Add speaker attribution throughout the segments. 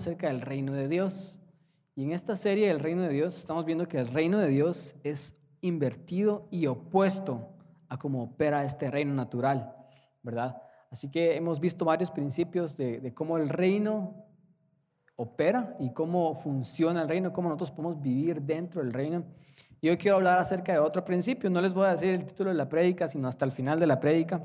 Speaker 1: acerca del reino de Dios. Y en esta serie del reino de Dios estamos viendo que el reino de Dios es invertido y opuesto a cómo opera este reino natural, ¿verdad? Así que hemos visto varios principios de, de cómo el reino opera y cómo funciona el reino, cómo nosotros podemos vivir dentro del reino. Y hoy quiero hablar acerca de otro principio. No les voy a decir el título de la prédica, sino hasta el final de la prédica.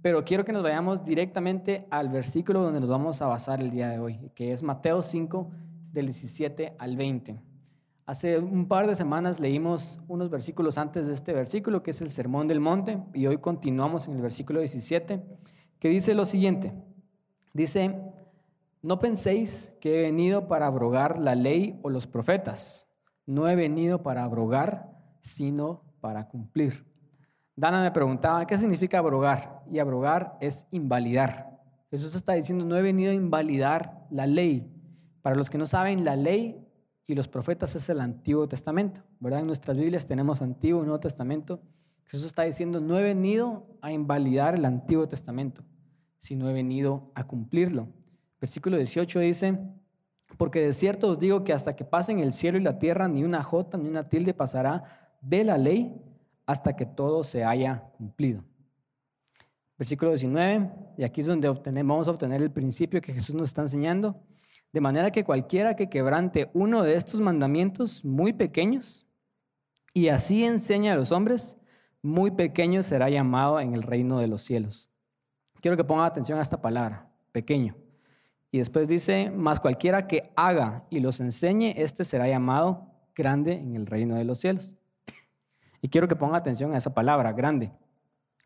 Speaker 1: Pero quiero que nos vayamos directamente al versículo donde nos vamos a basar el día de hoy, que es Mateo 5, del 17 al 20. Hace un par de semanas leímos unos versículos antes de este versículo, que es el Sermón del Monte, y hoy continuamos en el versículo 17, que dice lo siguiente. Dice, no penséis que he venido para abrogar la ley o los profetas. No he venido para abrogar, sino para cumplir. Dana me preguntaba, ¿qué significa abrogar? Y abrogar es invalidar. Jesús está diciendo, no he venido a invalidar la ley. Para los que no saben, la ley y los profetas es el Antiguo Testamento, ¿verdad? En nuestras Biblias tenemos Antiguo y Nuevo Testamento. Jesús está diciendo, no he venido a invalidar el Antiguo Testamento, sino he venido a cumplirlo. Versículo 18 dice, porque de cierto os digo que hasta que pasen el cielo y la tierra, ni una jota ni una tilde pasará de la ley hasta que todo se haya cumplido. Versículo 19, y aquí es donde vamos a obtener el principio que Jesús nos está enseñando. De manera que cualquiera que quebrante uno de estos mandamientos muy pequeños y así enseña a los hombres, muy pequeño será llamado en el reino de los cielos. Quiero que pongan atención a esta palabra, pequeño. Y después dice, más cualquiera que haga y los enseñe, este será llamado grande en el reino de los cielos. Y quiero que ponga atención a esa palabra, grande.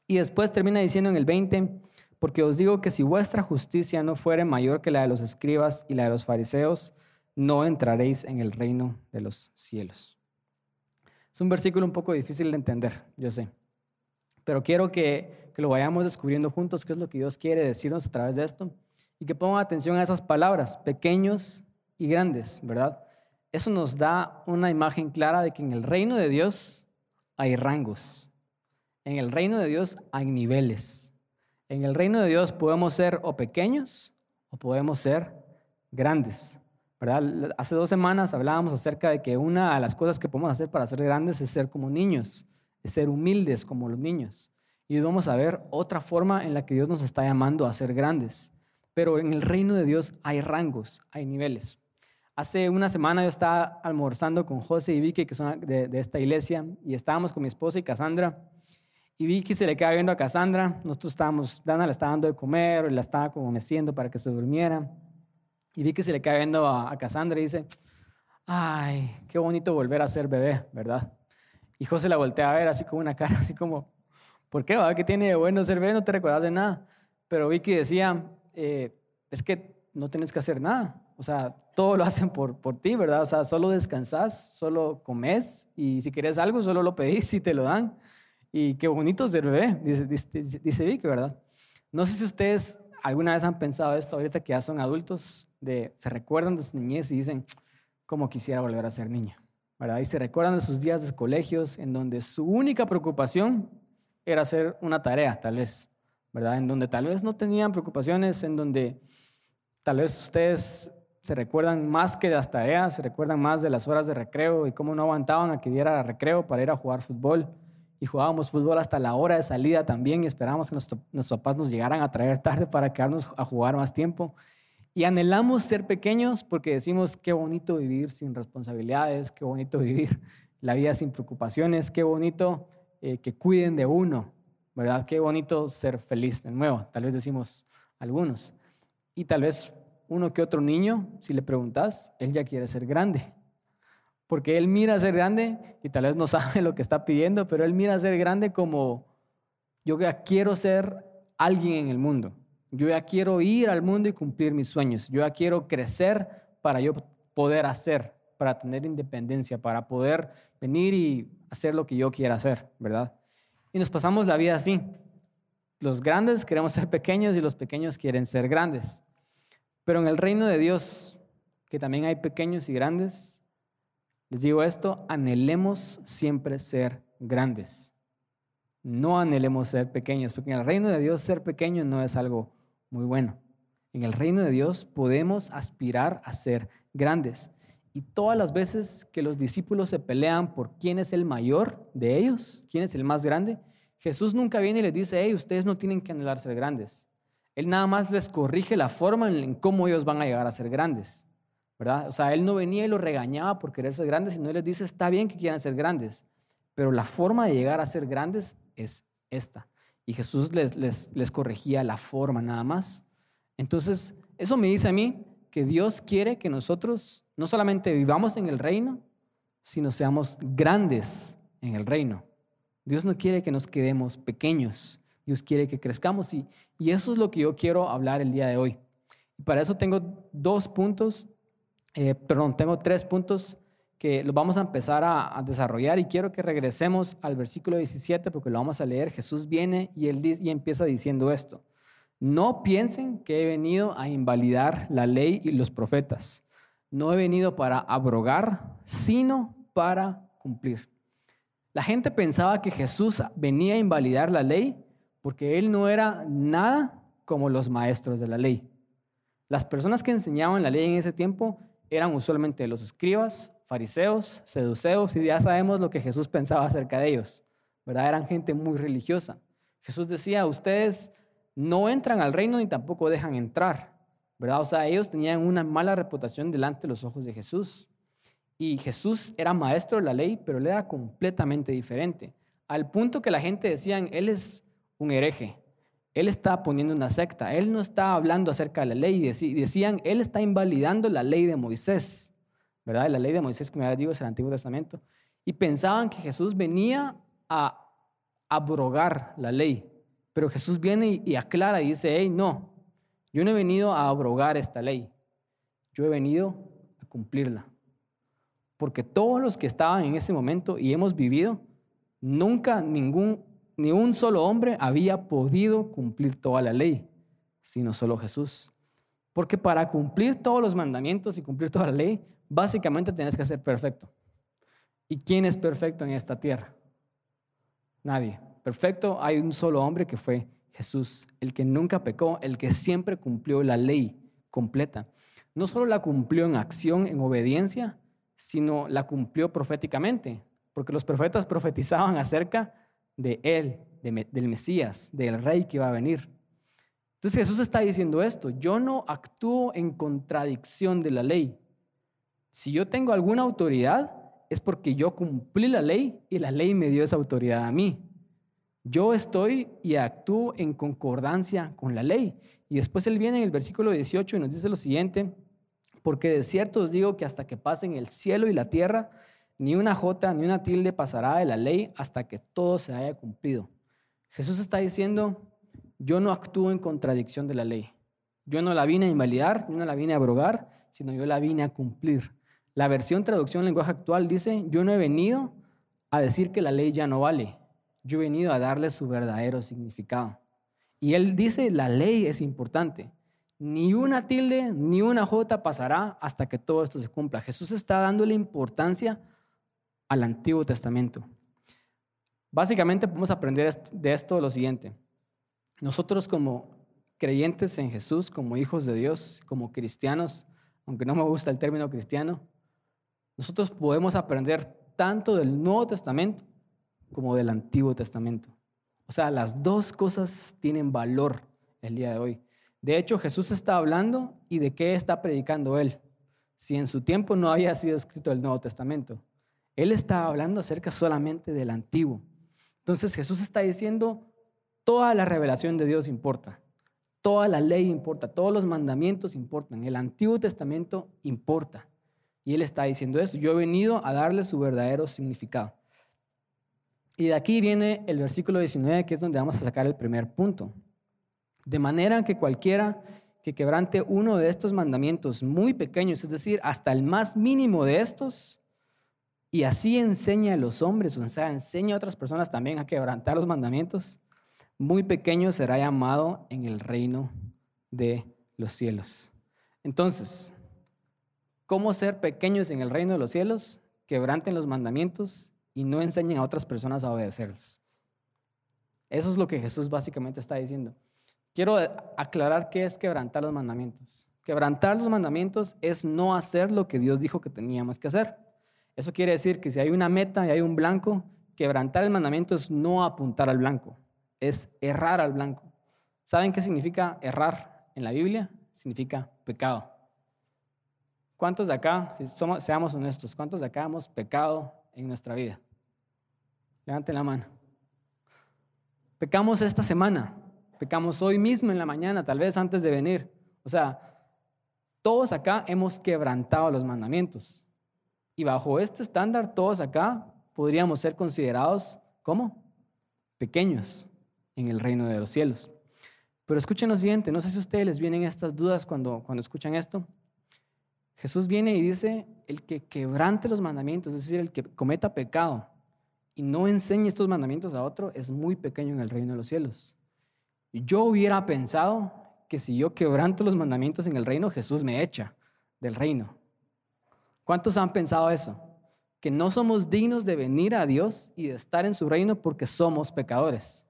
Speaker 1: Y después termina diciendo en el 20, porque os digo que si vuestra justicia no fuere mayor que la de los escribas y la de los fariseos, no entraréis en el reino de los cielos. Es un versículo un poco difícil de entender, yo sé. Pero quiero que, que lo vayamos descubriendo juntos, qué es lo que Dios quiere decirnos a través de esto. Y que pongan atención a esas palabras, pequeños y grandes, ¿verdad? Eso nos da una imagen clara de que en el reino de Dios hay rangos. En el reino de Dios hay niveles. En el reino de Dios podemos ser o pequeños o podemos ser grandes. ¿verdad? Hace dos semanas hablábamos acerca de que una de las cosas que podemos hacer para ser grandes es ser como niños, es ser humildes como los niños. Y vamos a ver otra forma en la que Dios nos está llamando a ser grandes. Pero en el reino de Dios hay rangos, hay niveles. Hace una semana yo estaba almorzando con José y Vicky, que son de, esta iglesia, y estábamos con mi esposa y Cassandra. Y Vicky se le queda viendo a Cassandra. Nosotros estábamos, Dana le estaba dando de comer, y la estaba como meciendo para que se durmiera. Y Vicky se le queda viendo a, a Cassandra y dice, ay, qué bonito volver a ser bebé, ¿verdad? Y José la voltea a ver así como una cara, así como, ¿por qué? ¿Qué tiene de bueno ser bebé? No te recuerdas de nada. Pero Vicky decía, eh, es que no tienes que hacer nada. O sea, todo lo hacen por, por ti, ¿verdad? O sea, solo descansas, solo comes y si quieres algo, solo lo pedís y te lo dan. Y qué bonito ser bebé, dice, dice, dice Vicky, ¿verdad? No sé si ustedes alguna vez han pensado esto ahorita que ya son adultos, de, se recuerdan de su niñez y dicen, cómo quisiera volver a ser niño, ¿verdad? Y se recuerdan de sus días de colegios en donde su única preocupación era hacer una tarea, tal vez, ¿verdad? En donde tal vez no tenían preocupaciones, en donde tal vez ustedes se recuerdan más que las tareas, se recuerdan más de las horas de recreo y cómo no aguantaban a que diera recreo para ir a jugar fútbol. Y jugábamos fútbol hasta la hora de salida también y esperábamos que nuestros papás nos llegaran a traer tarde para quedarnos a jugar más tiempo. Y anhelamos ser pequeños porque decimos qué bonito vivir sin responsabilidades, qué bonito vivir la vida sin preocupaciones, qué bonito eh, que cuiden de uno, ¿verdad? Qué bonito ser feliz de nuevo, tal vez decimos algunos. Y tal vez uno que otro niño, si le preguntas, él ya quiere ser grande. Porque él mira ser grande y tal vez no sabe lo que está pidiendo, pero él mira ser grande como yo ya quiero ser alguien en el mundo. Yo ya quiero ir al mundo y cumplir mis sueños. Yo ya quiero crecer para yo poder hacer, para tener independencia, para poder venir y hacer lo que yo quiera hacer, ¿verdad? Y nos pasamos la vida así. Los grandes queremos ser pequeños y los pequeños quieren ser grandes. Pero en el reino de Dios, que también hay pequeños y grandes, les digo esto, anhelemos siempre ser grandes. No anhelemos ser pequeños, porque en el reino de Dios ser pequeño no es algo muy bueno. En el reino de Dios podemos aspirar a ser grandes. Y todas las veces que los discípulos se pelean por quién es el mayor de ellos, quién es el más grande, Jesús nunca viene y les dice, hey, ustedes no tienen que anhelar ser grandes. Él nada más les corrige la forma en cómo ellos van a llegar a ser grandes. ¿verdad? O sea, Él no venía y los regañaba por querer ser grandes, sino Él les dice, está bien que quieran ser grandes, pero la forma de llegar a ser grandes es esta. Y Jesús les, les, les corregía la forma nada más. Entonces, eso me dice a mí que Dios quiere que nosotros no solamente vivamos en el reino, sino seamos grandes en el reino. Dios no quiere que nos quedemos pequeños, Dios quiere que crezcamos y, y eso es lo que yo quiero hablar el día de hoy. Para eso tengo dos puntos, eh, perdón, tengo tres puntos que los vamos a empezar a, desarrollar y quiero que regresemos al versículo 17 porque lo vamos a leer. Jesús viene y él y empieza diciendo esto. No piensen que he venido a invalidar la ley y los profetas. No he venido para abrogar, sino para cumplir. La gente pensaba que Jesús venía a invalidar la ley porque él no era nada como los maestros de la ley. Las personas que enseñaban la ley en ese tiempo eran usualmente los escribas, fariseos, seduceos, y ya sabemos lo que Jesús pensaba acerca de ellos, ¿verdad? Eran gente muy religiosa. Jesús decía, ustedes no entran al reino ni tampoco dejan entrar, ¿verdad? O sea, ellos tenían una mala reputación delante de los ojos de Jesús. Y Jesús era maestro de la ley, pero él era completamente diferente, al punto que la gente decía, él es un hereje, él está poniendo una secta, él no está hablando acerca de la ley, decían, él está invalidando la ley de Moisés. ¿verdad? La ley de Moisés, que me digo, es el Antiguo Testamento. Y pensaban que Jesús venía a abrogar la ley. Pero Jesús viene y, aclara y dice, hey, no, yo no he venido a abrogar esta ley. Yo he venido a cumplirla. Porque todos los que estaban en ese momento y hemos vivido, nunca ningún, ni un solo hombre había podido cumplir toda la ley, sino solo Jesús. Porque para cumplir todos los mandamientos y cumplir toda la ley, básicamente tienes que ser perfecto. ¿Y quién es perfecto en esta tierra? Nadie. Perfecto hay un solo hombre que fue Jesús, el que nunca pecó, el que siempre cumplió la ley completa. No solo la cumplió en acción, en obediencia, sino la cumplió proféticamente, porque los profetas profetizaban acerca de él, del Mesías, del rey que iba a venir. Entonces Jesús está diciendo esto, yo no actúo en contradicción de la ley, si yo tengo alguna autoridad, es porque yo cumplí la ley y la ley me dio esa autoridad a mí. Yo estoy y actúo en concordancia con la ley. Y después él viene en el versículo 18 y nos dice lo siguiente, porque de cierto os digo que hasta que pasen el cielo y la tierra, ni una jota ni una tilde pasará de la ley hasta que todo se haya cumplido. Jesús está diciendo, yo no actúo en contradicción de la ley. Yo no la vine a invalidar, yo no la vine a abrogar, sino yo la vine a cumplir. La versión traducción lenguaje actual dice, yo no he venido a decir que la ley ya no vale, yo he venido a darle su verdadero significado. Y él dice, la ley es importante. Ni una tilde ni una jota pasará hasta que todo esto se cumpla. Jesús está dándole importancia al Antiguo Testamento. Básicamente podemos aprender de esto lo siguiente. Nosotros como creyentes en Jesús, como hijos de Dios, como cristianos, aunque no me gusta el término cristiano, nosotros podemos aprender tanto del Nuevo Testamento como del Antiguo Testamento. O sea, las dos cosas tienen valor el día de hoy. De hecho, Jesús está hablando y de qué está predicando él. Si en su tiempo no había sido escrito el Nuevo Testamento, él está hablando acerca solamente del Antiguo. Entonces Jesús está diciendo, toda la revelación de Dios importa, toda la ley importa, todos los mandamientos importan, el Antiguo Testamento importa. Y él está diciendo eso. Yo he venido a darle su verdadero significado. Y de aquí viene el versículo 19, que es donde vamos a sacar el primer punto. De manera que cualquiera que quebrante uno de estos mandamientos muy pequeños, es decir, hasta el más mínimo de estos, y así enseña a los hombres, o sea, enseña a otras personas también a quebrantar los mandamientos, muy pequeño será llamado en el reino de los cielos. Entonces, cómo ser pequeños en el reino de los cielos, quebranten los mandamientos y no enseñen a otras personas a obedecerlos. Eso es lo que Jesús básicamente está diciendo. quiero aclarar qué es quebrantar los mandamientos. Quebrantar los mandamientos es no hacer lo que Dios dijo que teníamos que hacer. Eso quiere decir que si hay una meta y hay un blanco, quebrantar el mandamiento es no apuntar al blanco, es errar al blanco. ¿Saben qué significa errar en la Biblia? Significa pecado. ¿Cuántos de acá, si somos, seamos honestos, cuántos de acá hemos pecado en nuestra vida? Levanten la mano. Pecamos esta semana, pecamos hoy mismo en la mañana, tal vez antes de venir. O sea, todos acá hemos quebrantado los mandamientos. Y bajo este estándar, todos acá podríamos ser considerados como pequeños en el reino de los cielos. Pero escuchen lo siguiente, no sé si a ustedes les vienen estas dudas cuando, cuando escuchan esto. Jesús viene y dice, el que quebrante los mandamientos, es decir, el que cometa pecado y no enseñe estos mandamientos a otro, es muy pequeño en el reino de los cielos. Yo hubiera pensado que si yo quebranto los mandamientos en el reino, Jesús me echa del reino. ¿Cuántos han pensado eso? Que no somos dignos de venir a Dios y de estar en su reino porque somos pecadores.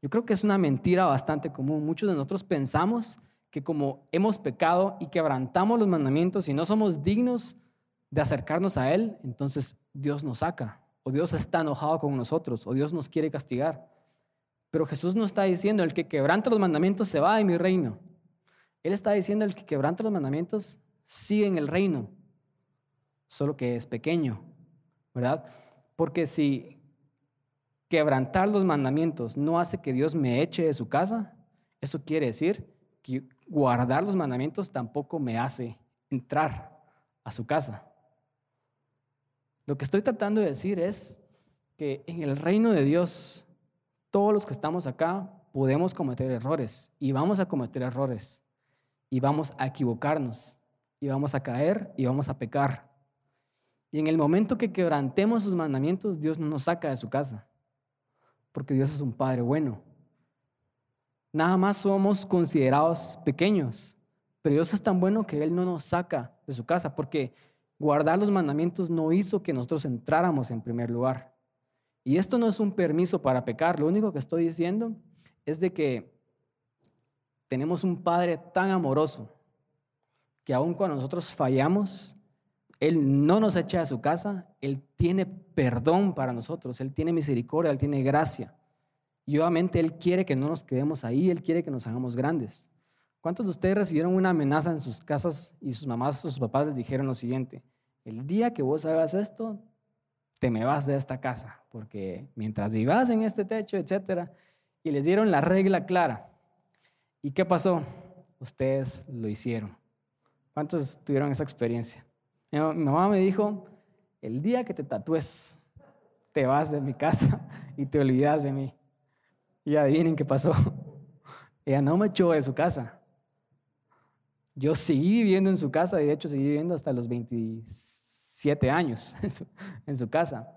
Speaker 1: Yo creo que es una mentira bastante común. Muchos de nosotros pensamos que como hemos pecado y quebrantamos los mandamientos y no somos dignos de acercarnos a Él, entonces Dios nos saca, o Dios está enojado con nosotros, o Dios nos quiere castigar. Pero Jesús no está diciendo, el que quebranta los mandamientos se va de mi reino. Él está diciendo, el que quebranta los mandamientos sigue en el reino, solo que es pequeño, ¿verdad? Porque si quebrantar los mandamientos no hace que Dios me eche de su casa, eso quiere decir que guardar los mandamientos tampoco me hace entrar a su casa. Lo que estoy tratando de decir es que en el reino de Dios, todos los que estamos acá podemos cometer errores y vamos a cometer errores y vamos a equivocarnos y vamos a caer y vamos a pecar. Y en el momento que quebrantemos sus mandamientos, Dios no nos saca de su casa, porque Dios es un Padre bueno. Nada más somos considerados pequeños, pero Dios es tan bueno que Él no nos saca de su casa, porque guardar los mandamientos no hizo que nosotros entráramos en primer lugar. Y esto no es un permiso para pecar, lo único que estoy diciendo es de que tenemos un Padre tan amoroso que aun cuando nosotros fallamos, Él no nos echa a su casa, Él tiene perdón para nosotros, Él tiene misericordia, Él tiene gracia. Y obviamente Él quiere que no nos quedemos ahí, Él quiere que nos hagamos grandes. ¿Cuántos de ustedes recibieron una amenaza en sus casas y sus mamás o sus papás les dijeron lo siguiente? El día que vos hagas esto, te me vas de esta casa, porque mientras vivas en este techo, etcétera, y les dieron la regla clara. ¿Y qué pasó? Ustedes lo hicieron. ¿Cuántos tuvieron esa experiencia? Mi mamá me dijo, el día que te tatúes, te vas de mi casa y te olvidas de mí. Y adivinen qué pasó. Ella no me echó de su casa. Yo seguí viviendo en su casa, y de hecho seguí viviendo hasta los 27 años en su, en su casa,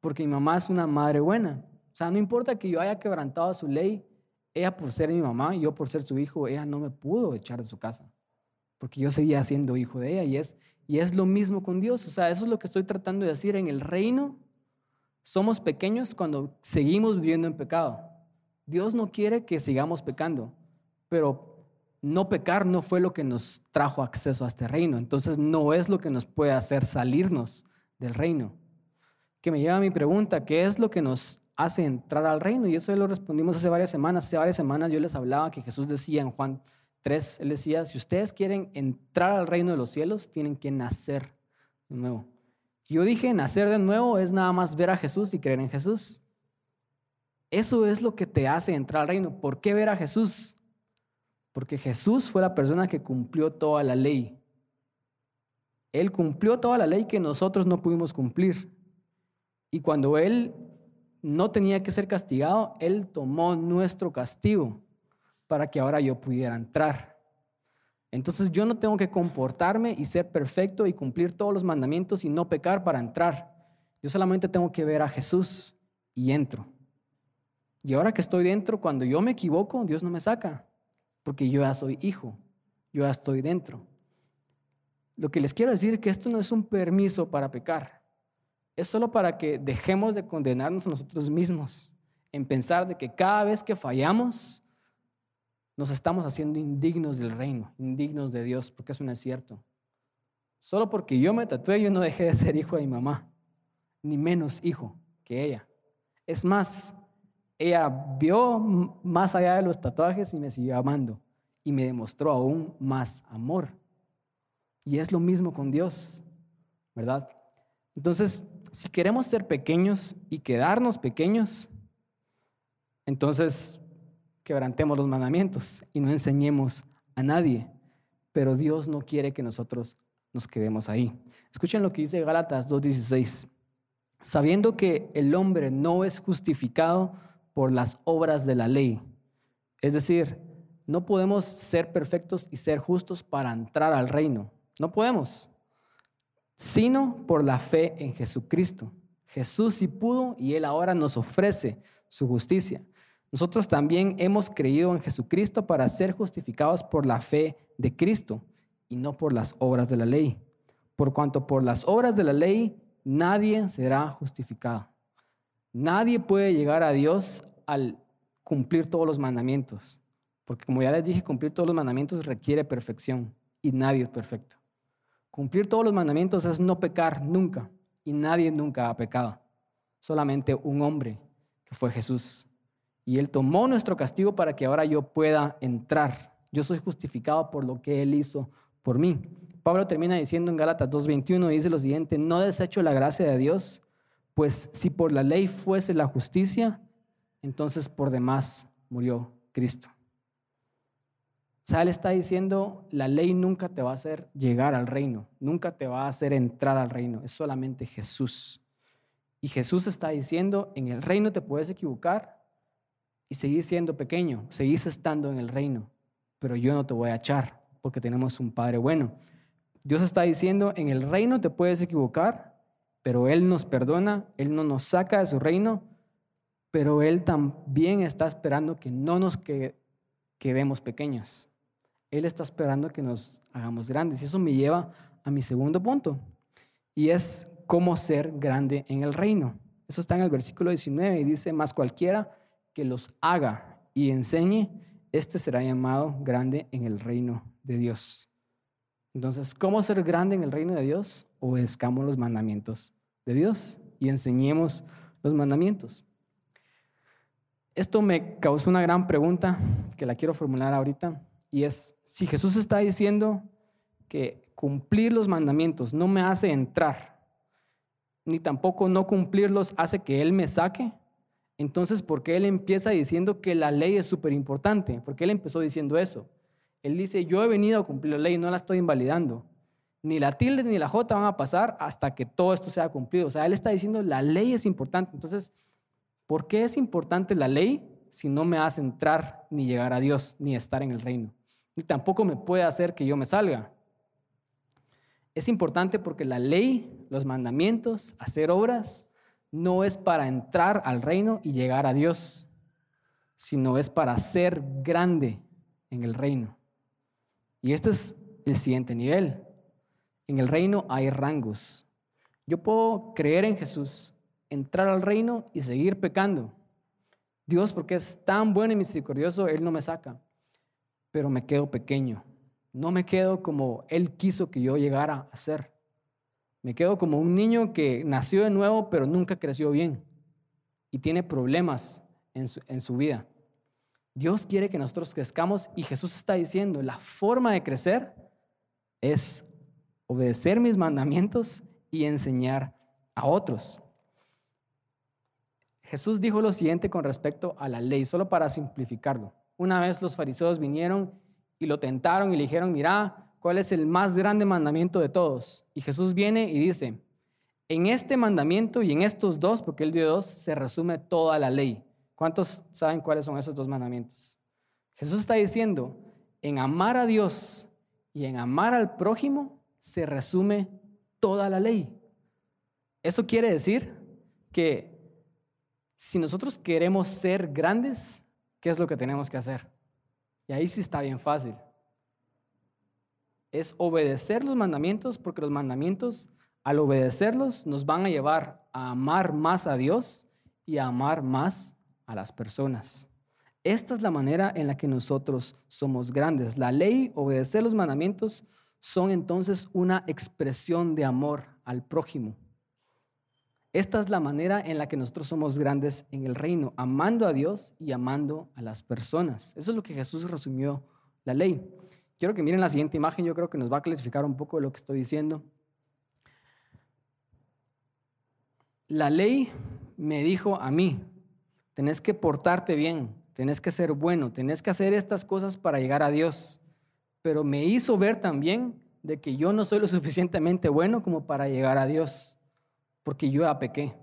Speaker 1: porque mi mamá es una madre buena. O sea, no importa que yo haya quebrantado su ley, ella por ser mi mamá y yo por ser su hijo, ella no me pudo echar de su casa porque yo seguía siendo hijo de ella y es, y es lo mismo con Dios. O sea, eso es lo que estoy tratando de decir. En el reino somos pequeños cuando seguimos viviendo en pecado. Dios no quiere que sigamos pecando, pero no pecar no fue lo que nos trajo acceso a este reino. Entonces no es lo que nos puede hacer salirnos del reino. Que me lleva a mi pregunta, ¿qué es lo que nos hace entrar al reino? Y eso ya lo respondimos hace varias semanas. Hace varias semanas yo les hablaba que Jesús decía en Juan 3, él decía, si ustedes quieren entrar al reino de los cielos, tienen que nacer de nuevo. Yo dije, nacer de nuevo es nada más ver a Jesús y creer en Jesús. Eso es lo que te hace entrar al reino. ¿Por qué ver a Jesús? Porque Jesús fue la persona que cumplió toda la ley. Él cumplió toda la ley que nosotros no pudimos cumplir. Y cuando Él no tenía que ser castigado, Él tomó nuestro castigo para que ahora yo pudiera entrar. Entonces yo no tengo que comportarme y ser perfecto y cumplir todos los mandamientos y no pecar para entrar. Yo solamente tengo que ver a Jesús y entro. Y ahora que estoy dentro, cuando yo me equivoco, Dios no me saca, porque yo ya soy hijo, yo ya estoy dentro. Lo que les quiero decir es que esto no es un permiso para pecar, es solo para que dejemos de condenarnos a nosotros mismos, en pensar de que cada vez que fallamos, nos estamos haciendo indignos del reino, indignos de Dios, porque eso no es cierto. Solo porque yo me tatué, yo no dejé de ser hijo de mi mamá, ni menos hijo que ella. Es más, ella vio más allá de los tatuajes y me siguió amando y me demostró aún más amor. Y es lo mismo con Dios, ¿verdad? Entonces, si queremos ser pequeños y quedarnos pequeños, entonces quebrantemos los mandamientos y no enseñemos a nadie. Pero Dios no quiere que nosotros nos quedemos ahí. Escuchen lo que dice Gálatas 2.16. Sabiendo que el hombre no es justificado por las obras de la ley. Es decir, no podemos ser perfectos y ser justos para entrar al reino. No podemos. Sino por la fe en Jesucristo. Jesús sí pudo y Él ahora nos ofrece su justicia. Nosotros también hemos creído en Jesucristo para ser justificados por la fe de Cristo y no por las obras de la ley. Por cuanto por las obras de la ley nadie será justificado. Nadie puede llegar a Dios al cumplir todos los mandamientos. Porque como ya les dije, cumplir todos los mandamientos requiere perfección y nadie es perfecto. Cumplir todos los mandamientos es no pecar nunca y nadie nunca ha pecado. Solamente un hombre que fue Jesús. Y Él tomó nuestro castigo para que ahora yo pueda entrar. Yo soy justificado por lo que Él hizo por mí. Pablo termina diciendo en Gálatas 2.21, dice lo siguiente, no desecho la gracia de Dios, pues si por la ley fuese la justicia, entonces por demás murió Cristo. O sea, él está diciendo, la ley nunca te va a hacer llegar al reino, nunca te va a hacer entrar al reino, es solamente Jesús. Y Jesús está diciendo, en el reino te puedes equivocar, y seguís siendo pequeño, seguís estando en el reino, pero yo no te voy a echar porque tenemos un Padre bueno. Dios está diciendo, en el reino te puedes equivocar, pero Él nos perdona, Él no nos saca de su reino, pero Él también está esperando que no nos quedemos pequeños. Él está esperando que nos hagamos grandes. Y eso me lleva a mi segundo punto, y es cómo ser grande en el reino. Eso está en el versículo 19 y dice, más cualquiera que los haga y enseñe, este será llamado grande en el reino de Dios. Entonces, ¿cómo ser grande en el reino de Dios? Obedezcamos los mandamientos de Dios y enseñemos los mandamientos. Esto me causó una gran pregunta que la quiero formular ahorita y es, si Jesús está diciendo que cumplir los mandamientos no me hace entrar, ni tampoco no cumplirlos hace que Él me saque, entonces, ¿por qué él empieza diciendo que la ley es súper importante? Porque él empezó diciendo eso. Él dice, yo he venido a cumplir la ley, no la estoy invalidando. Ni la tilde ni la J van a pasar hasta que todo esto sea cumplido. O sea, él está diciendo, la ley es importante. Entonces, ¿por qué es importante la ley si no me hace entrar ni llegar a Dios ni estar en el reino? Ni tampoco me puede hacer que yo me salga. Es importante porque la ley, los mandamientos, hacer obras, no es para entrar al reino y llegar a Dios, sino es para ser grande en el reino. Y este es el siguiente nivel. En el reino hay rangos. Yo puedo creer en Jesús, entrar al reino y seguir pecando. Dios, porque es tan bueno y misericordioso, Él no me saca, pero me quedo pequeño. No me quedo como Él quiso que yo llegara a ser. Me quedo como un niño que nació de nuevo, pero nunca creció bien y tiene problemas en su, vida. Dios quiere que nosotros crezcamos y Jesús está diciendo, la forma de crecer es obedecer mis mandamientos y enseñar a otros. Jesús dijo lo siguiente con respecto a la ley, solo para simplificarlo. Una vez los fariseos vinieron y lo tentaron y le dijeron, mira, ¿Cuál es el más grande mandamiento de todos? Y Jesús viene y dice, en este mandamiento y en estos dos, porque él dio dos, se resume toda la ley. ¿Cuántos saben cuáles son esos dos mandamientos? Jesús está diciendo, en amar a Dios y en amar al prójimo se resume toda la ley. Eso quiere decir que si nosotros queremos ser grandes, ¿qué es lo que tenemos que hacer? Y ahí sí está bien fácil es obedecer los mandamientos, porque los mandamientos, al obedecerlos, nos van a llevar a amar más a Dios y a amar más a las personas. Esta es la manera en la que nosotros somos grandes. La ley, obedecer los mandamientos, son entonces una expresión de amor al prójimo. Esta es la manera en la que nosotros somos grandes en el reino, amando a Dios y amando a las personas. Eso es lo que Jesús resumió la ley. Quiero que miren la siguiente imagen, yo creo que nos va a clarificar un poco de lo que estoy diciendo. La ley me dijo a mí, tenés que portarte bien, tenés que ser bueno, tenés que hacer estas cosas para llegar a Dios, pero me hizo ver también de que yo no soy lo suficientemente bueno como para llegar a Dios porque yo ya pequé,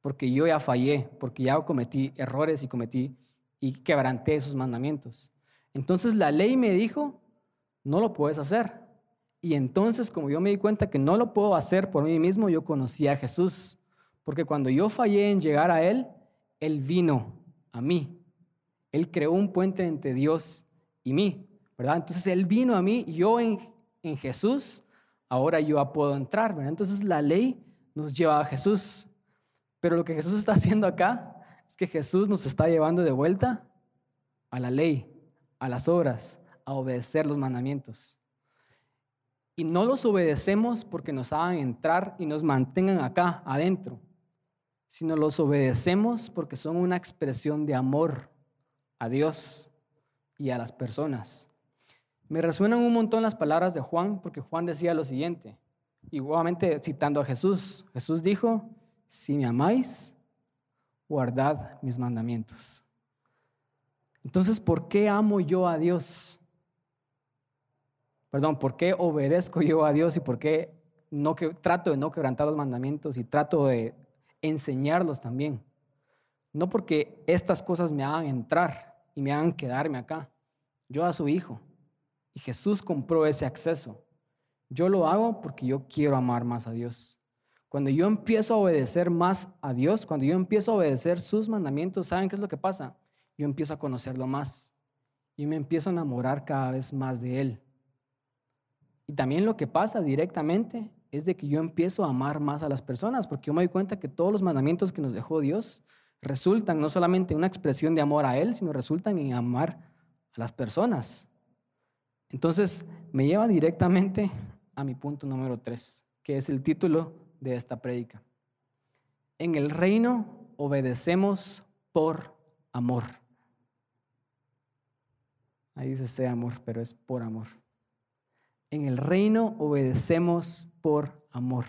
Speaker 1: porque yo ya fallé, porque ya cometí errores y cometí y quebranté esos mandamientos. Entonces la ley me dijo, no lo puedes hacer. Y entonces como yo me di cuenta que no lo puedo hacer por mí mismo, yo conocí a Jesús. Porque cuando yo fallé en llegar a Él, Él vino a mí. Él creó un puente entre Dios y mí, ¿verdad? Entonces Él vino a mí, yo en, en Jesús, ahora yo puedo entrar. Entonces la ley nos lleva a Jesús. Pero lo que Jesús está haciendo acá es que Jesús nos está llevando de vuelta a la ley, a las obras, a obedecer los mandamientos. Y no los obedecemos porque nos hagan entrar y nos mantengan acá, adentro, sino los obedecemos porque son una expresión de amor a Dios y a las personas. Me resuenan un montón las palabras de Juan porque Juan decía lo siguiente, Igualmente citando a Jesús, Jesús dijo, si me amáis, guardad mis mandamientos. Entonces, ¿por qué amo yo a Dios? Perdón, ¿por qué obedezco yo a Dios y por qué no que, trato de no quebrantar los mandamientos y trato de enseñarlos también? No porque estas cosas me hagan entrar y me hagan quedarme acá. Yo a su hijo. Y Jesús compró ese acceso. Yo lo hago porque yo quiero amar más a Dios. Cuando yo empiezo a obedecer más a Dios, cuando yo empiezo a obedecer sus mandamientos, ¿saben qué es lo que pasa? Yo empiezo a conocerlo más y me empiezo a enamorar cada vez más de Él. Y también lo que pasa directamente es de que yo empiezo a amar más a las personas, porque yo me doy cuenta que todos los mandamientos que nos dejó Dios resultan no solamente en una expresión de amor a Él, sino resultan en amar a las personas. Entonces, me lleva directamente a mi punto número tres, que es el título de esta prédica. En el reino obedecemos por amor. Ahí dice ese amor, pero es por amor. En el reino obedecemos por amor.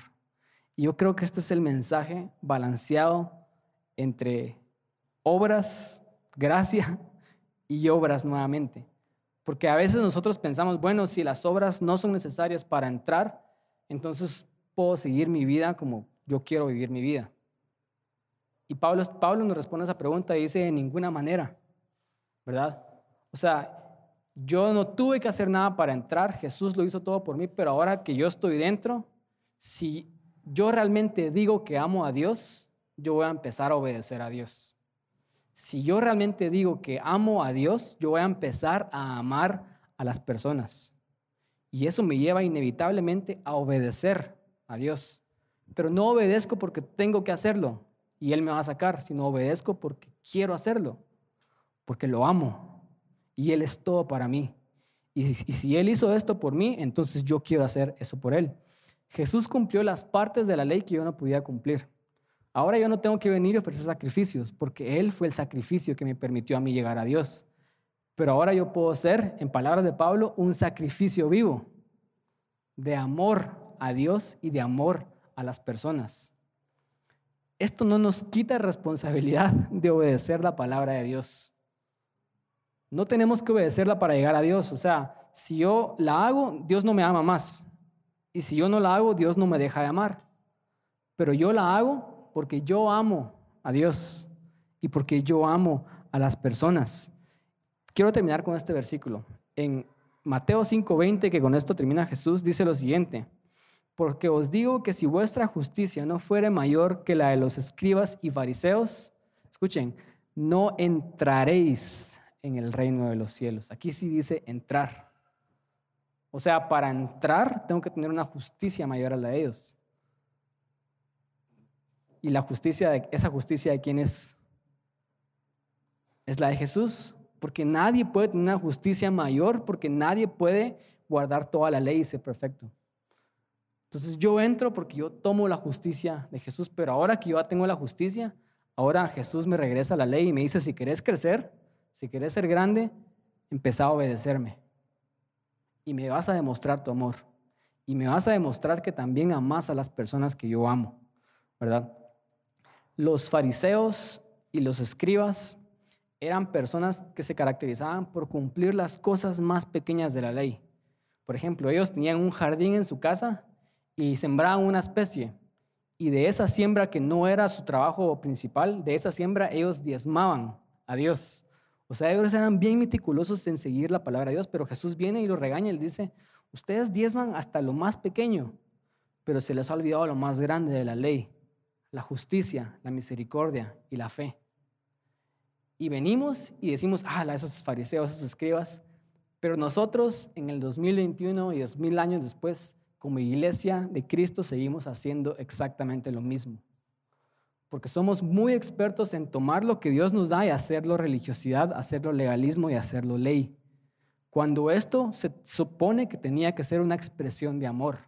Speaker 1: Y yo creo que este es el mensaje balanceado entre obras, gracia y obras nuevamente. Porque a veces nosotros pensamos, bueno, si las obras no son necesarias para entrar, entonces puedo seguir mi vida como yo quiero vivir mi vida. Y Pablo, Pablo nos responde a esa pregunta y dice, de ninguna manera, ¿verdad? O sea, yo no tuve que hacer nada para entrar, Jesús lo hizo todo por mí, pero ahora que yo estoy dentro, si yo realmente digo que amo a Dios, yo voy a empezar a obedecer a Dios si yo realmente digo que amo a Dios, yo voy a empezar a amar a las personas. Y eso me lleva inevitablemente a obedecer a Dios. Pero no obedezco porque tengo que hacerlo y Él me va a sacar, sino obedezco porque quiero hacerlo, porque lo amo y Él es todo para mí. Y si, Él hizo esto por mí, entonces yo quiero hacer eso por Él. Jesús cumplió las partes de la ley que yo no podía cumplir. Ahora yo no tengo que venir y ofrecer sacrificios, porque Él fue el sacrificio que me permitió a mí llegar a Dios. Pero ahora yo puedo ser, en palabras de Pablo, un sacrificio vivo de amor a Dios y de amor a las personas. Esto no nos quita responsabilidad de obedecer la palabra de Dios. No tenemos que obedecerla para llegar a Dios. O sea, si yo la hago, Dios no me ama más. Y si yo no la hago, Dios no me deja de amar. Pero yo la hago porque yo amo a Dios y porque yo amo a las personas. Quiero terminar con este versículo. En Mateo 5:20, que con esto termina Jesús, dice lo siguiente, porque os digo que si vuestra justicia no fuere mayor que la de los escribas y fariseos, escuchen, no entraréis en el reino de los cielos. Aquí sí dice entrar. O sea, para entrar tengo que tener una justicia mayor a la de ellos. ¿Y la justicia, de, esa justicia de quién es? es la de Jesús, porque nadie puede tener una justicia mayor, porque nadie puede guardar toda la ley y ser perfecto. Entonces yo entro porque yo tomo la justicia de Jesús, pero ahora que yo tengo la justicia, ahora Jesús me regresa la ley y me dice, si querés crecer, si querés ser grande, empezá a obedecerme. Y me vas a demostrar tu amor. Y me vas a demostrar que también amas a las personas que yo amo, ¿verdad? Los fariseos y los escribas eran personas que se caracterizaban por cumplir las cosas más pequeñas de la ley. Por ejemplo, ellos tenían un jardín en su casa y sembraban una especie. Y de esa siembra que no era su trabajo principal, de esa siembra ellos diezmaban a Dios. O sea, ellos eran bien meticulosos en seguir la palabra de Dios, pero Jesús viene y los regaña y dice, ustedes diezman hasta lo más pequeño, pero se les ha olvidado lo más grande de la ley, la justicia, la misericordia y la fe. Y venimos y decimos, ah, esos fariseos, esos escribas, pero nosotros en el 2021 y 2000 años después, como iglesia de Cristo, seguimos haciendo exactamente lo mismo porque somos muy expertos en tomar lo que Dios nos da y hacerlo religiosidad, hacerlo legalismo y hacerlo ley. Cuando esto se supone que tenía que ser una expresión de amor.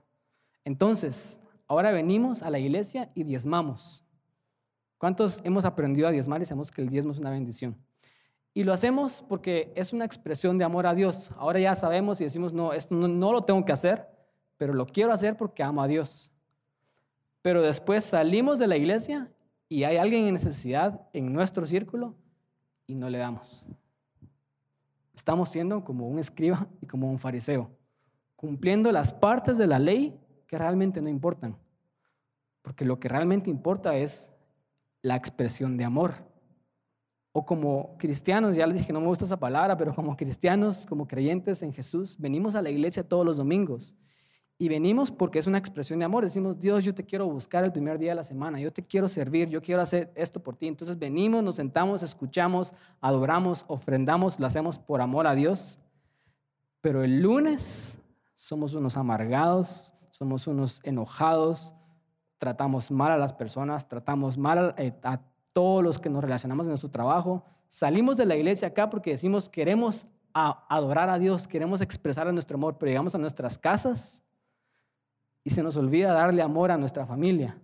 Speaker 1: Entonces, ahora venimos a la iglesia y diezmamos. ¿Cuántos hemos aprendido a diezmar y sabemos que el diezmo es una bendición? Y lo hacemos porque es una expresión de amor a Dios. Ahora ya sabemos y decimos, no, esto no, no lo tengo que hacer, pero lo quiero hacer porque amo a Dios. Pero después salimos de la iglesia y hay alguien en necesidad en nuestro círculo y no le damos. Estamos siendo como un escriba y como un fariseo, cumpliendo las partes de la ley que realmente no importan, porque lo que realmente importa es la expresión de amor. O como cristianos, ya les dije que no me gusta esa palabra, pero como cristianos, como creyentes en Jesús, venimos a la iglesia todos los domingos y venimos porque es una expresión de amor. Decimos, Dios, yo te quiero buscar el primer día de la semana, yo te quiero servir, yo quiero hacer esto por ti. Entonces venimos, nos sentamos, escuchamos, adoramos, ofrendamos, lo hacemos por amor a Dios. Pero el lunes somos unos amargados, somos unos enojados, tratamos mal a las personas, tratamos mal a, eh, a todos los que nos relacionamos en nuestro trabajo. Salimos de la iglesia acá porque decimos, queremos adorar a Dios, queremos expresar nuestro amor, pero llegamos a nuestras casas y se nos olvida darle amor a nuestra familia.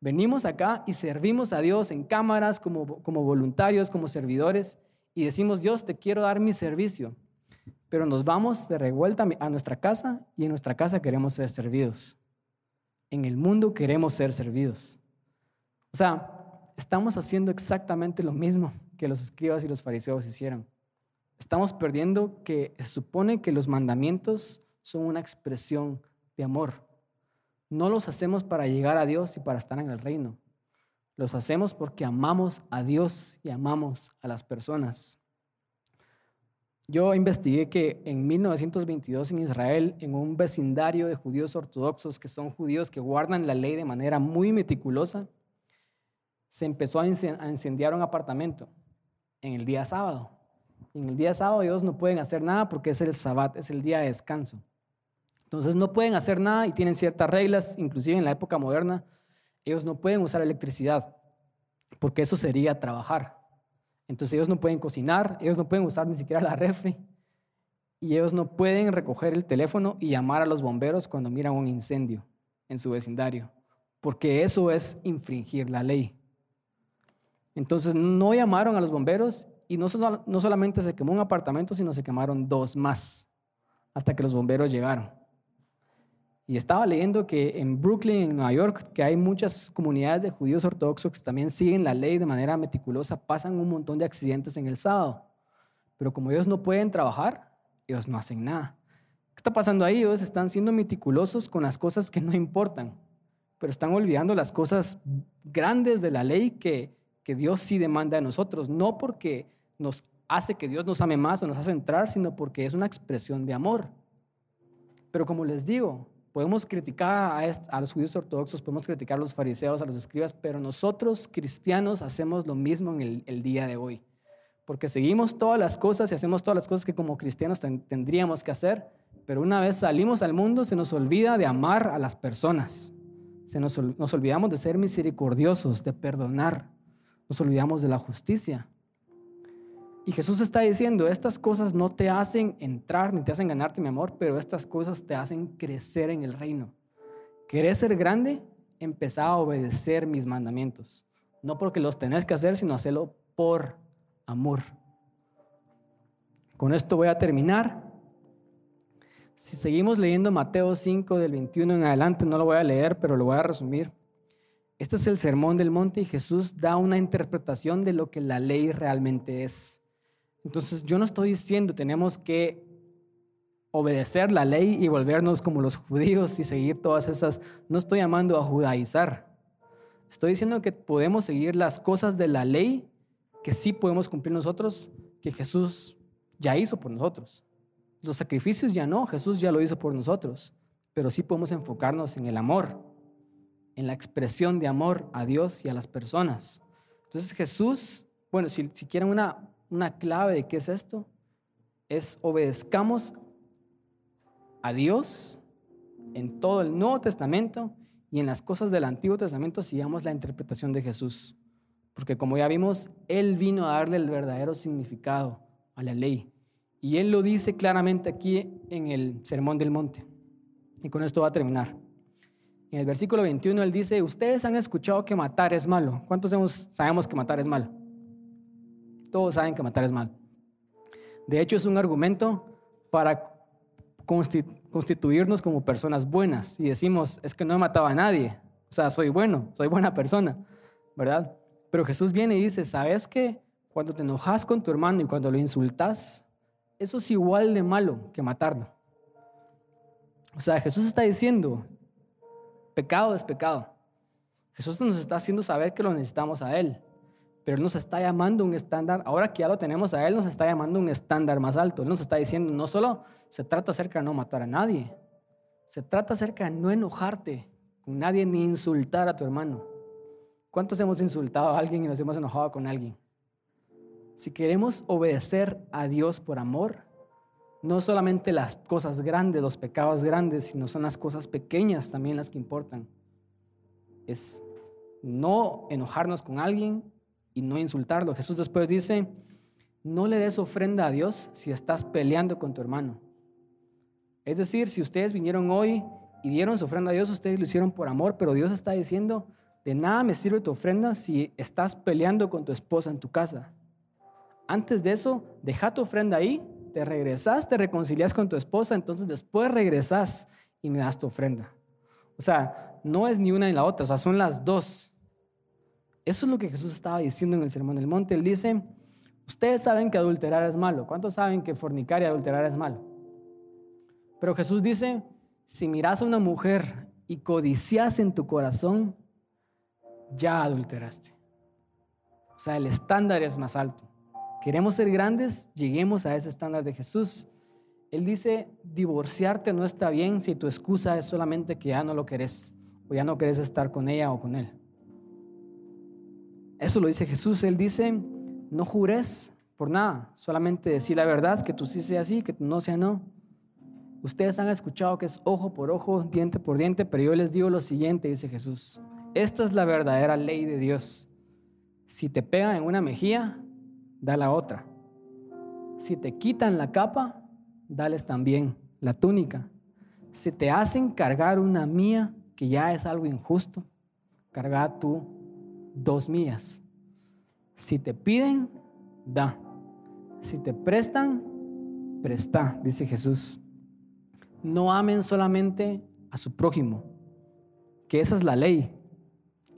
Speaker 1: Venimos acá y servimos a Dios en cámaras, como, como voluntarios, como servidores, y decimos, Dios, te quiero dar mi servicio. Pero nos vamos de revuelta a nuestra casa y en nuestra casa queremos ser servidos. En el mundo queremos ser servidos. O sea, estamos haciendo exactamente lo mismo que los escribas y los fariseos hicieron. Estamos perdiendo que supone que los mandamientos son una expresión de amor. No los hacemos para llegar a Dios y para estar en el reino. Los hacemos porque amamos a Dios y amamos a las personas. Yo investigué que en 1922 en Israel, en un vecindario de judíos ortodoxos, que son judíos que guardan la ley de manera muy meticulosa, se empezó a incendiar un apartamento en el día sábado. En el día sábado ellos no pueden hacer nada porque es el sabbat, es el día de descanso. Entonces no pueden hacer nada y tienen ciertas reglas, inclusive en la época moderna, ellos no pueden usar electricidad, porque eso sería trabajar. Entonces ellos no pueden cocinar, ellos no pueden usar ni siquiera la refri, y ellos no pueden recoger el teléfono y llamar a los bomberos cuando miran un incendio en su vecindario, porque eso es infringir la ley. Entonces no llamaron a los bomberos y no, no solamente se quemó un apartamento, sino se quemaron dos más hasta que los bomberos llegaron. Y estaba leyendo que en Brooklyn, en Nueva York, que hay muchas comunidades de judíos ortodoxos que también siguen la ley de manera meticulosa, pasan un montón de accidentes en el sábado. Pero como ellos no pueden trabajar, ellos no hacen nada. ¿Qué está pasando ahí? Ellos están siendo meticulosos con las cosas que no importan, pero están olvidando las cosas grandes de la ley que, que Dios sí demanda de nosotros, no porque nos hace que Dios nos ame más o nos hace entrar, sino porque es una expresión de amor. Pero como les digo, Podemos criticar a, los judíos ortodoxos, podemos criticar a los fariseos, a los escribas, pero nosotros cristianos hacemos lo mismo en el, día de hoy. Porque seguimos todas las cosas y hacemos todas las cosas que como cristianos tendríamos que hacer, pero una vez salimos al mundo se nos olvida de amar a las personas. Se nos, nos olvidamos de ser misericordiosos, de perdonar. Nos olvidamos de la justicia. Y Jesús está diciendo, estas cosas no te hacen entrar ni te hacen ganarte mi amor, pero estas cosas te hacen crecer en el reino. ¿Querés ser grande? Empezá a obedecer mis mandamientos. No porque los tenés que hacer, sino hacerlo por amor. Con esto voy a terminar. Si seguimos leyendo Mateo 5 del 21 en adelante, no lo voy a leer, pero lo voy a resumir. Este es el sermón del monte y Jesús da una interpretación de lo que la ley realmente es. Entonces yo no estoy diciendo tenemos que obedecer la ley y volvernos como los judíos y seguir todas esas. No estoy llamando a judaizar. Estoy diciendo que podemos seguir las cosas de la ley que sí podemos cumplir nosotros, que Jesús ya hizo por nosotros. Los sacrificios ya no, Jesús ya lo hizo por nosotros, pero sí podemos enfocarnos en el amor, en la expresión de amor a Dios y a las personas. Entonces Jesús, bueno, si, si quieren una, una clave de qué es esto, es obedezcamos a Dios en todo el Nuevo Testamento y en las cosas del Antiguo Testamento sigamos la interpretación de Jesús. Porque como ya vimos, Él vino a darle el verdadero significado a la ley. Y Él lo dice claramente aquí en el Sermón del Monte. Y con esto va a terminar. En el versículo 21 Él dice, ustedes han escuchado que matar es malo. ¿Cuántos sabemos que matar es malo? Todos saben que matar es malo. De hecho, es un argumento para constituirnos como personas buenas y decimos, es que no he matado a nadie, o sea, soy bueno, soy buena persona, ¿verdad? Pero Jesús viene y dice, ¿sabes que cuando te enojas con tu hermano y cuando lo insultas, eso es igual de malo que matarlo? O sea, Jesús está diciendo, pecado es pecado. Jesús nos está haciendo saber que lo necesitamos a Él pero Él nos está llamando un estándar, ahora que ya lo tenemos a Él, nos está llamando un estándar más alto. Él nos está diciendo, no solo se trata acerca de no matar a nadie, se trata acerca de no enojarte con nadie ni insultar a tu hermano. ¿Cuántos hemos insultado a alguien y nos hemos enojado con alguien? Si queremos obedecer a Dios por amor, no solamente las cosas grandes, los pecados grandes, sino son las cosas pequeñas también las que importan. Es no enojarnos con alguien, y no insultarlo. Jesús después dice, no le des ofrenda a Dios si estás peleando con tu hermano. Es decir, si ustedes vinieron hoy y dieron su ofrenda a Dios, ustedes lo hicieron por amor, pero Dios está diciendo, de nada me sirve tu ofrenda si estás peleando con tu esposa en tu casa. Antes de eso, deja tu ofrenda ahí, te regresas, te reconcilias con tu esposa, entonces después regresas y me das tu ofrenda. O sea, no es ni una ni la otra, o sea, son las dos. Eso es lo que Jesús estaba diciendo en el Sermón del Monte. Él dice, ustedes saben que adulterar es malo. ¿Cuántos saben que fornicar y adulterar es malo? Pero Jesús dice, si miras a una mujer y codicias en tu corazón, ya adulteraste. O sea, el estándar es más alto. Queremos ser grandes, lleguemos a ese estándar de Jesús. Él dice, divorciarte no está bien si tu excusa es solamente que ya no lo querés o ya no querés estar con ella o con él. Eso lo dice Jesús. Él dice, no jures por nada, solamente decir la verdad, que tú sí sea así, que tú no sea no. Ustedes han escuchado que es ojo por ojo, diente por diente, pero yo les digo lo siguiente, dice Jesús. Esta es la verdadera ley de Dios. Si te pegan en una mejilla, da la otra. Si te quitan la capa, dales también la túnica. Si te hacen cargar una mía, que ya es algo injusto, carga tú dos mías. Si te piden, da. Si te prestan, presta, dice Jesús. No amen solamente a su prójimo, que esa es la ley.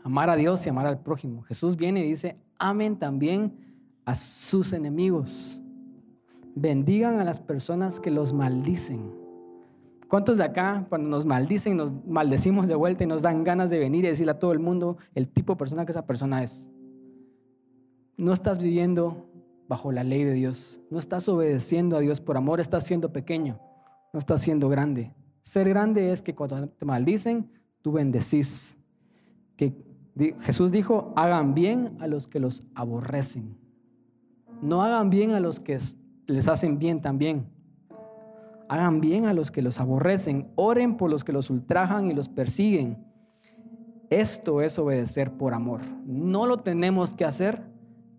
Speaker 1: Amar a Dios y amar al prójimo. Jesús viene y dice, amen también a sus enemigos. Bendigan a las personas que los maldicen. ¿Cuántos de acá, cuando nos maldicen, nos maldecimos de vuelta y nos dan ganas de venir y decirle a todo el mundo el tipo de persona que esa persona es? No estás viviendo bajo la ley de Dios. No estás obedeciendo a Dios por amor, estás siendo pequeño, no estás siendo grande. Ser grande es que cuando te maldicen, tú bendecís. Que Jesús dijo, hagan bien a los que los aborrecen. No hagan bien a los que les hacen bien también hagan bien a los que los aborrecen, oren por los que los ultrajan y los persiguen. Esto es obedecer por amor. No lo tenemos que hacer,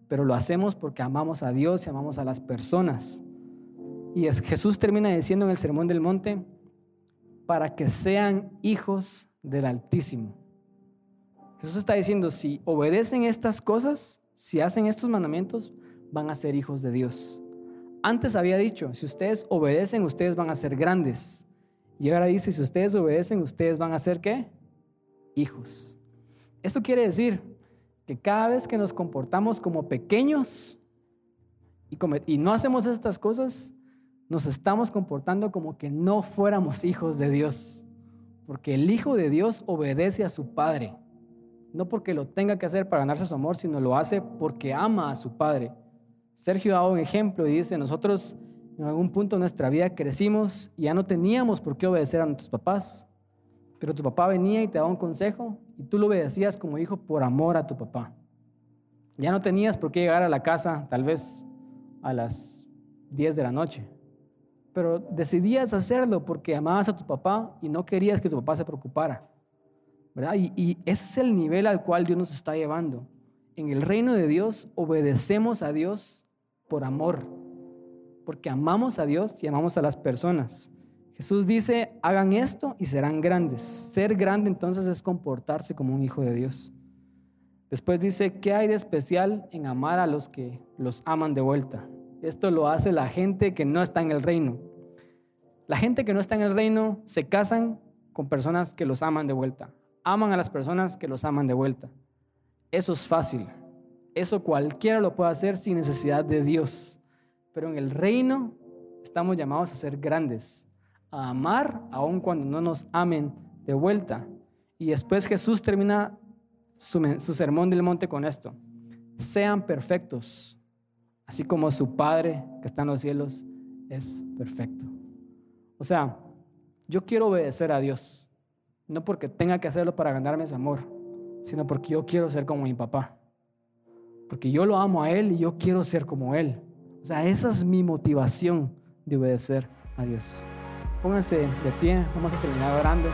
Speaker 1: pero lo hacemos porque amamos a Dios y amamos a las personas. Y Jesús termina diciendo en el Sermón del Monte, para que sean hijos del Altísimo. Jesús está diciendo, si obedecen estas cosas, si hacen estos mandamientos, van a ser hijos de Dios. Antes había dicho, si ustedes obedecen, ustedes van a ser grandes. Y ahora dice, si ustedes obedecen, ustedes van a ser qué? Hijos. Eso quiere decir que cada vez que nos comportamos como pequeños y, y no hacemos estas cosas, nos estamos comportando como que no fuéramos hijos de Dios. Porque el Hijo de Dios obedece a su Padre. No porque lo tenga que hacer para ganarse su amor, sino lo hace porque ama a su Padre. Sergio da un ejemplo y dice, nosotros en algún punto de nuestra vida crecimos y ya no teníamos por qué obedecer a nuestros papás, pero tu papá venía y te daba un consejo y tú lo obedecías como hijo por amor a tu papá. Ya no tenías por qué llegar a la casa tal vez a las 10 de la noche, pero decidías hacerlo porque amabas a tu papá y no querías que tu papá se preocupara. ¿verdad? Y, y ese es el nivel al cual Dios nos está llevando. En el reino de Dios obedecemos a Dios por amor, porque amamos a Dios y amamos a las personas. Jesús dice, hagan esto y serán grandes. Ser grande entonces es comportarse como un hijo de Dios. Después dice, ¿qué hay de especial en amar a los que los aman de vuelta? Esto lo hace la gente que no está en el reino. La gente que no está en el reino se casan con personas que los aman de vuelta. Aman a las personas que los aman de vuelta. Eso es fácil. Eso cualquiera lo puede hacer sin necesidad de Dios. Pero en el reino estamos llamados a ser grandes, a amar aun cuando no nos amen de vuelta. Y después Jesús termina su, su sermón del monte con esto. Sean perfectos, así como su Padre que está en los cielos es perfecto. O sea, yo quiero obedecer a Dios, no porque tenga que hacerlo para ganarme su amor, sino porque yo quiero ser como mi papá porque yo lo amo a Él y yo quiero ser como Él. O sea, esa es mi motivación de obedecer a Dios. Pónganse de pie, vamos a terminar orando.